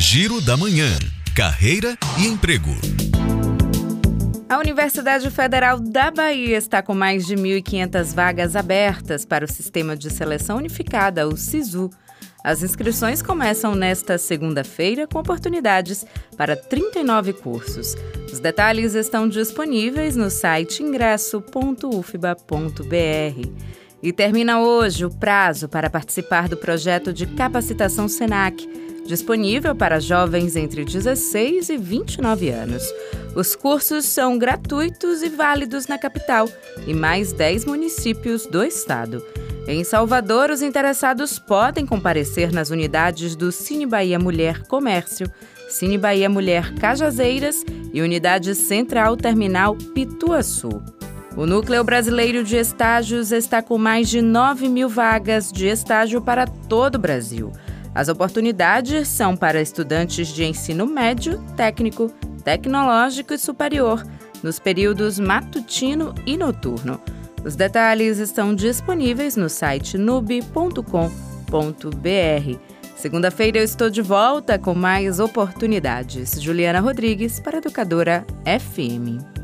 Giro da Manhã. Carreira e emprego. A Universidade Federal da Bahia está com mais de 1.500 vagas abertas para o Sistema de Seleção Unificada, o SISU. As inscrições começam nesta segunda-feira com oportunidades para 39 cursos. Os detalhes estão disponíveis no site ingresso.ufba.br. E termina hoje o prazo para participar do projeto de capacitação SENAC, disponível para jovens entre 16 e 29 anos. Os cursos são gratuitos e válidos na capital e mais 10 municípios do estado. Em Salvador, os interessados podem comparecer nas unidades do Cine Bahia Mulher Comércio, Cine Bahia Mulher Cajazeiras e Unidade Central Terminal Pituaçu. O Núcleo Brasileiro de Estágios está com mais de 9 mil vagas de estágio para todo o Brasil. As oportunidades são para estudantes de ensino médio, técnico, tecnológico e superior, nos períodos matutino e noturno. Os detalhes estão disponíveis no site nub.com.br. Segunda-feira eu estou de volta com mais oportunidades. Juliana Rodrigues para Educadora FM.